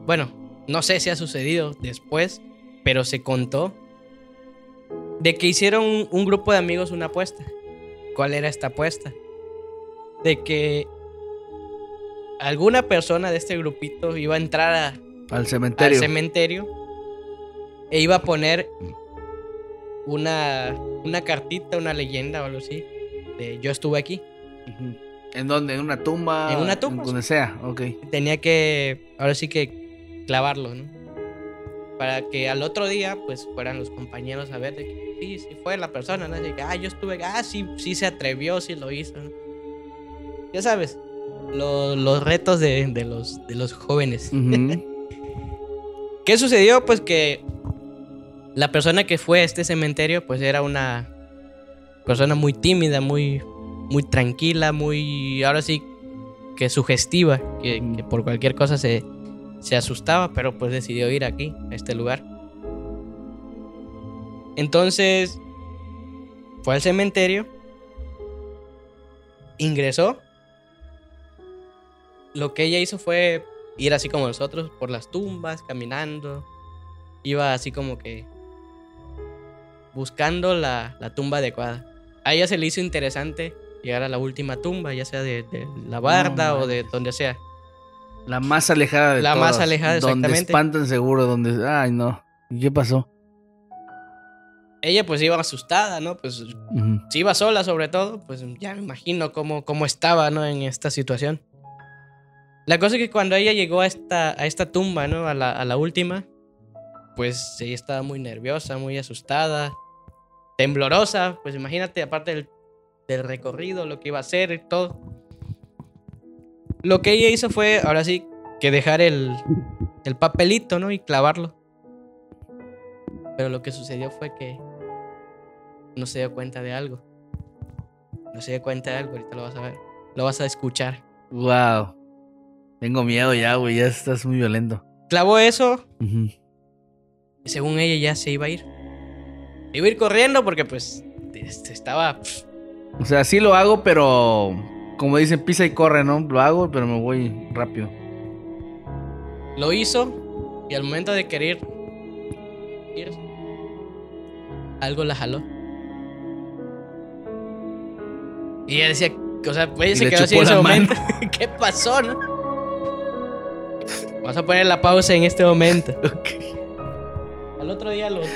Bueno, no sé si ha sucedido después, pero se contó de que hicieron un, un grupo de amigos una apuesta. ¿Cuál era esta apuesta? De que alguna persona de este grupito iba a entrar a, Al cementerio. al cementerio e iba a poner una, una cartita, una leyenda o algo así, de yo estuve aquí. ¿En dónde? ¿En una tumba? En una tumba, Donde sea, ok. Tenía que, ahora sí que clavarlo, ¿no? Para que al otro día, pues, fueran los compañeros a ver de que sí, sí fue la persona, ¿no? De que, ah, yo estuve, ah, sí, sí se atrevió, sí lo hizo, ¿no? Ya sabes, lo- los retos de, de los, de los jóvenes. ¿Qué sucedió? Pues que la persona que fue a este cementerio, pues era una persona muy tímida, muy, muy tranquila, muy, ahora sí, que sugestiva, que, que por cualquier cosa se, se asustaba, pero pues decidió ir aquí, a este lugar. Entonces, fue al cementerio, ingresó. Lo que ella hizo fue ir así como nosotros por las tumbas, caminando. Iba así como que buscando la, la tumba adecuada. A ella se le hizo interesante llegar a la última tumba, ya sea de, de la barda o de donde sea. La más alejada de La más alejada, Donde exactamente. espantan seguro, donde... Ay, no. ¿Y qué pasó? Ella pues iba asustada, ¿no? Pues Ujú. si iba sola sobre todo, pues ya me imagino cómo, cómo estaba, ¿no? En esta situación. La cosa es que cuando ella llegó a esta, a esta tumba, ¿no? A la, a la última, pues ella estaba muy nerviosa, muy asustada, temblorosa, pues imagínate, aparte del, del recorrido, lo que iba a hacer y todo. Lo que ella hizo fue, ahora sí, que dejar el, el papelito, ¿no? Y clavarlo. Pero lo que sucedió fue que no se dio cuenta de algo. No se dio cuenta de algo, ahorita lo vas a ver. Lo vas a escuchar. Wow. Tengo miedo ya, güey. Ya estás muy violento. Clavó eso y según ella ya se iba a ir. Iba a ir corriendo porque pues este, estaba... O sea, sí lo hago, pero... Como dicen, pisa y corre, ¿no? Lo hago, pero me voy rápido. Lo hizo y al momento de querer irse, algo la jaló. Y ella decía, o sea, ella Y se quedó así en ese momento. ¿Qué pasó, no? Vamos a poner la pausa en este momento. Al otro día los,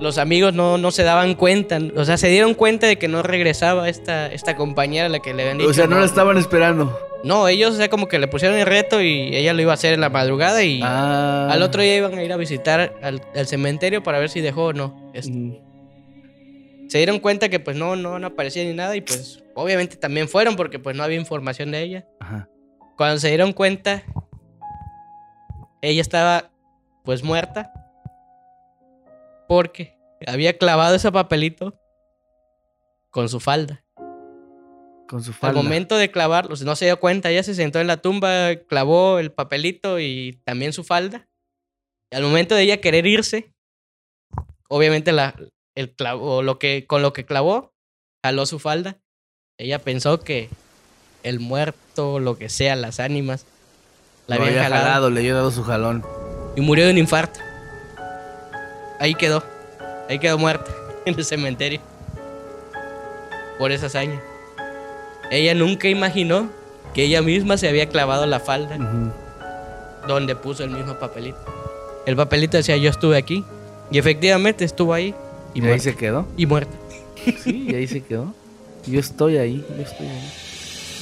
los amigos no, no se daban cuenta, o sea, se dieron cuenta de que no regresaba esta, esta compañera a la que le habían dicho. O sea, no la estaban esperando. No, ellos, o sea, como que le pusieron el reto y ella lo iba a hacer en la madrugada y Ah. al otro día iban a ir a visitar al, al cementerio para ver si dejó o no. Se dieron cuenta que pues no, no, no aparecía ni nada y pues obviamente también fueron porque pues no había información de ella. Ajá. Cuando se dieron cuenta, ella estaba pues muerta porque había clavado ese papelito con su falda. Con su Al falda. momento de clavarlo, no se dio cuenta, ella se sentó en la tumba, clavó el papelito y también su falda. Y al momento de ella querer irse, obviamente la, el clavo, lo que, con lo que clavó, jaló su falda. Ella pensó que el muerto, lo que sea, las ánimas, la Lo habían había jalado, jalado, le había dado su jalón. y murió de un infarto. Ahí quedó, ahí quedó muerta en el cementerio por esa hazaña. Ella nunca imaginó que ella misma se había clavado la falda donde puso el mismo papelito. El papelito decía yo estuve aquí y efectivamente estuvo ahí y, Y ahí se quedó. Y muerta. Sí, y ahí se quedó. Yo estoy ahí, yo estoy ahí.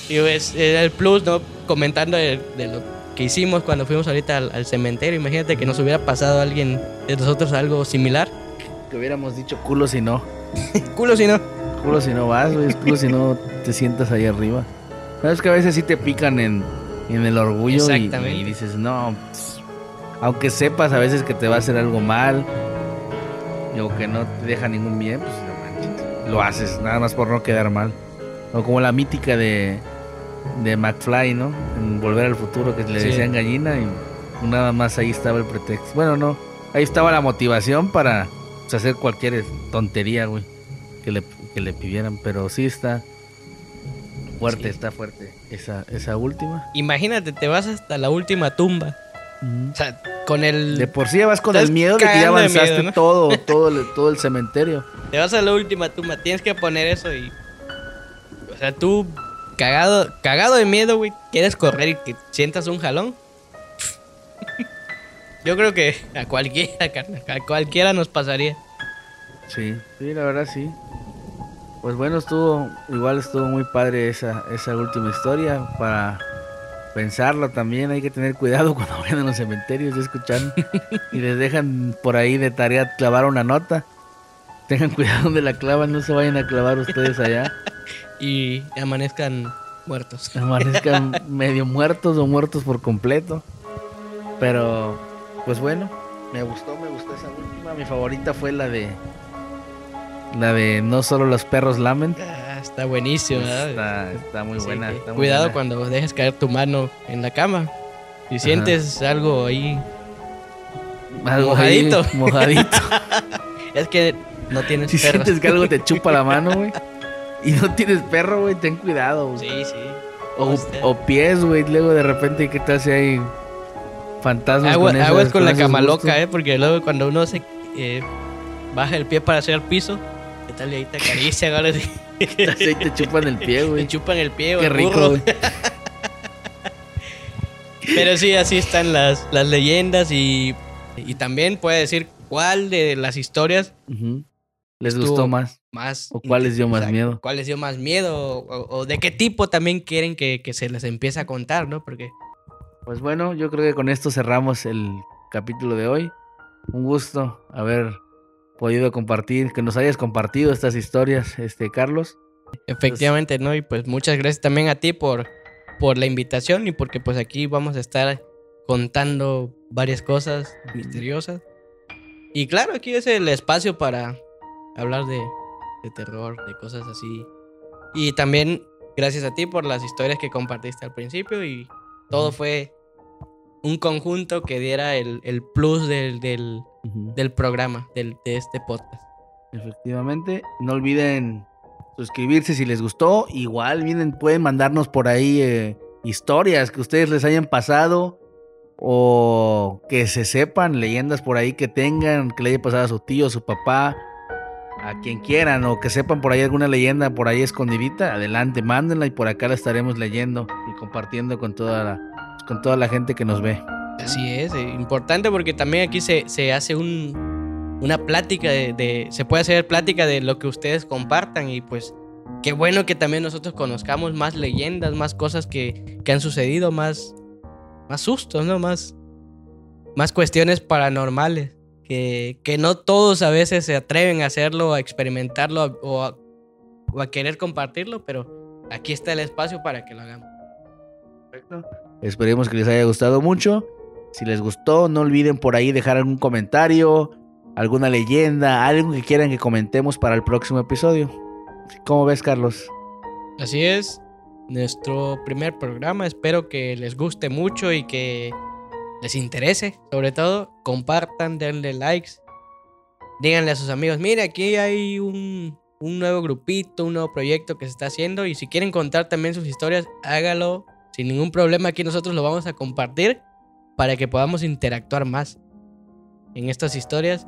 Y es, era el plus, ¿no? Comentando de, de lo que hicimos cuando fuimos ahorita al, al cementerio. Imagínate que nos hubiera pasado a alguien de nosotros algo similar. Que hubiéramos dicho culo si no. Culo si no. Culo si no vas, güey. Culo si no te sientas ahí arriba. Sabes que a veces sí te pican en, en el orgullo y- y, dices, no, pues, aunque sepas a veces que te va a hacer algo mal o que no te deja ningún bien, pues no manches. Lo haces, nada más por no quedar mal. O como la mítica de, de McFly, ¿no? En Volver al Futuro, que le Sí. decían gallina y nada más ahí estaba el pretexto. Bueno, no, ahí estaba la motivación para pues, hacer cualquier tontería, güey, que le, que le pidieran. Pero sí está fuerte, Sí. está fuerte esa, esa última. Imagínate, te vas hasta la última tumba. O sea, con el... De por sí vas con el miedo de que ya avanzaste miedo, ¿no? todo, todo, el, todo el cementerio. Te vas a la última tumba, tienes que poner eso y. O sea, tú, cagado, cagado de miedo, güey, quieres correr y que sientas un jalón. Yo creo que a cualquiera, carnal, a cualquiera nos pasaría. Sí, sí, la verdad sí. Pues bueno, estuvo, igual estuvo muy padre esa, esa última historia para pensarlo también. Hay que tener cuidado cuando vayan a los cementerios y escuchan y les dejan por ahí de tarea clavar una nota. Tengan cuidado donde la clavan, no se vayan a clavar ustedes allá. y amanezcan muertos. Amanezcan medio muertos o muertos por completo. Pero, pues bueno, me gustó, me gustó esa última. Mi favorita fue la de. La de no solo los perros lamen. Ah, está buenísimo, está, está, muy buena. cuidado cuando dejes caer tu mano en la cama. Si sientes algo ahí. Algo mojadito. mojadito. es que no tienes Si sientes que algo te chupa la mano, güey. Y no tienes perro, güey, ten cuidado. Sí, sí. O, pies, güey, luego de repente, ¿qué tal si hay fantasmas Agua, con Aguas con, la cama loca, ¿eh? Porque luego cuando uno se eh, baja el pie para hacer el piso, ¿qué tal? Y ahí te acaricia, sí. Así te chupan el pie, güey. Te chupan el pie, güey. Qué rico, güey. Pero sí, así están las, las leyendas y, y también puede decir cuál de las historias les gustó más. más ¿O cuál les dio más miedo? ¿Cuál les dio más miedo? O, de qué tipo también quieren que, que, se les empiece a contar, ¿no? Porque... Pues bueno, yo creo que con esto cerramos el capítulo de hoy. Un gusto haber podido compartir, que nos hayas compartido estas historias, este Carlos. Efectivamente, ¿no? Y pues muchas gracias también a ti por, por la invitación y porque pues aquí vamos a estar contando varias cosas misteriosas. Y claro, aquí es el espacio para hablar de, de terror, de cosas así. Y también gracias a ti por las historias que compartiste al principio y todo fue un conjunto que diera el, el plus del, del, del programa, del, de este podcast. Efectivamente, no olviden suscribirse si les gustó. Igual vienen, pueden mandarnos por ahí eh, historias que ustedes les hayan pasado o que se sepan, leyendas por ahí que tengan, que le haya pasado a su tío, a su papá, a quien quieran o que sepan por ahí alguna leyenda por ahí escondidita, adelante, mándenla y por acá la estaremos leyendo y compartiendo con toda la, con toda la gente que nos ve. Así es, eh, importante porque también aquí se, se hace un, una plática de, se puede hacer plática de lo que ustedes compartan y pues qué bueno que también nosotros conozcamos más leyendas, más cosas que, que han sucedido, más, más sustos, ¿no? Más, más cuestiones paranormales que, no todos a veces se atreven a hacerlo, a experimentarlo o a, querer compartirlo, pero aquí está el espacio para que lo hagamos. Perfecto. Esperemos que les haya gustado mucho. Si les gustó, no olviden por ahí dejar algún comentario, alguna leyenda, algo que quieran que comentemos para el próximo episodio. ¿Cómo ves, Carlos? Así es, nuestro primer programa. Espero que les guste mucho y que les interese, sobre todo, compartan, denle likes, díganle a sus amigos, mire, aquí hay un, un nuevo grupito, un nuevo proyecto que se está haciendo y si quieren contar también sus historias, hágalo sin ningún problema, aquí nosotros lo vamos a compartir para que podamos interactuar más en estas historias.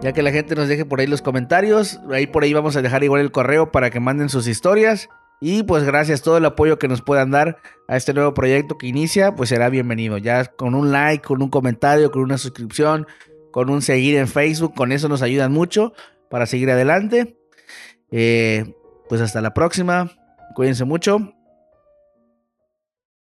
Ya que la gente nos deje por ahí los comentarios, ahí por ahí vamos a dejar igual el correo para que manden sus historias y pues gracias, todo el apoyo que nos puedan dar a este nuevo proyecto que inicia, pues será bienvenido. Ya con un like, con un comentario, con una suscripción, con un seguir en Facebook, con eso nos ayudan mucho para seguir adelante. Eh, pues hasta la próxima, cuídense mucho